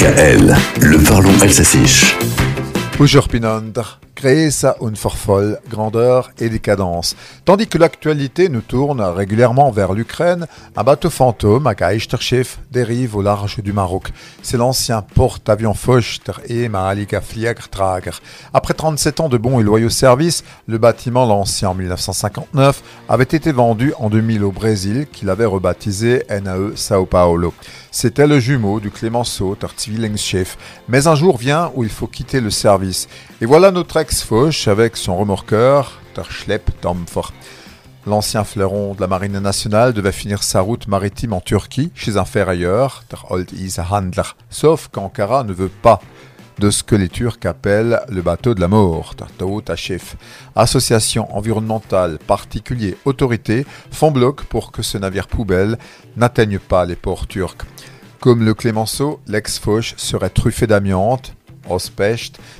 DKL, le parlons alsacien. Pinander, Grèce, une folle, grandeur et décadence. Tandis que l'actualité nous tourne régulièrement vers l'Ukraine, un bateau fantôme à Kaïchterchef dérive au large du Maroc. C'est l'ancien porte-avions Fochter et Mahalika Trager. Après 37 ans de bons et loyaux services, le bâtiment lancé en 1959 avait été vendu en 2000 au Brésil, qu'il avait rebaptisé NAE Sao Paulo. C'était le jumeau du Clémenceau, Chef. Mais un jour vient où il faut quitter le service. Et voilà notre ex-fauche avec son remorqueur, Schlepp Tomfor. L'ancien fleuron de la marine nationale devait finir sa route maritime en Turquie, chez un ferrailleur, der Old Handler. Sauf qu'Ankara ne veut pas de ce que les Turcs appellent le bateau de la mort, Chef. Association environnementale, particuliers, autorités font bloc pour que ce navire poubelle n'atteigne pas les ports turcs. Comme le Clémenceau, l'ex-fauche serait truffé d'amiante,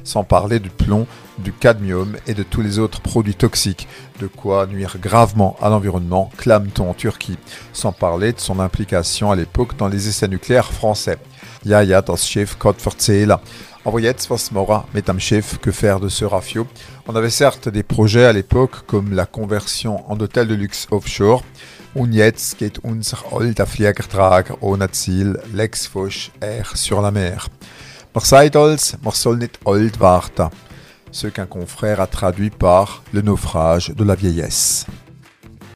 Sans parler du plomb, du cadmium et de tous les autres produits toxiques, de quoi nuire gravement à l'environnement, clame-t-on en Turquie, sans parler de son implication à l'époque dans les essais nucléaires français. Ja, ja, das Schiff Gott verzählen. Aber jetzt, was Mora mit am Schiff, que faire de ce rafio On avait certes des projets à l'époque comme la conversion en hôtel de luxe offshore. Und jetzt geht unser alter Fliegertrager ohne Ziel, Lex Foch, Air sur la mer. Man soll nicht alt warten. Ce qu'un confrère a traduit par le naufrage de la vieillesse.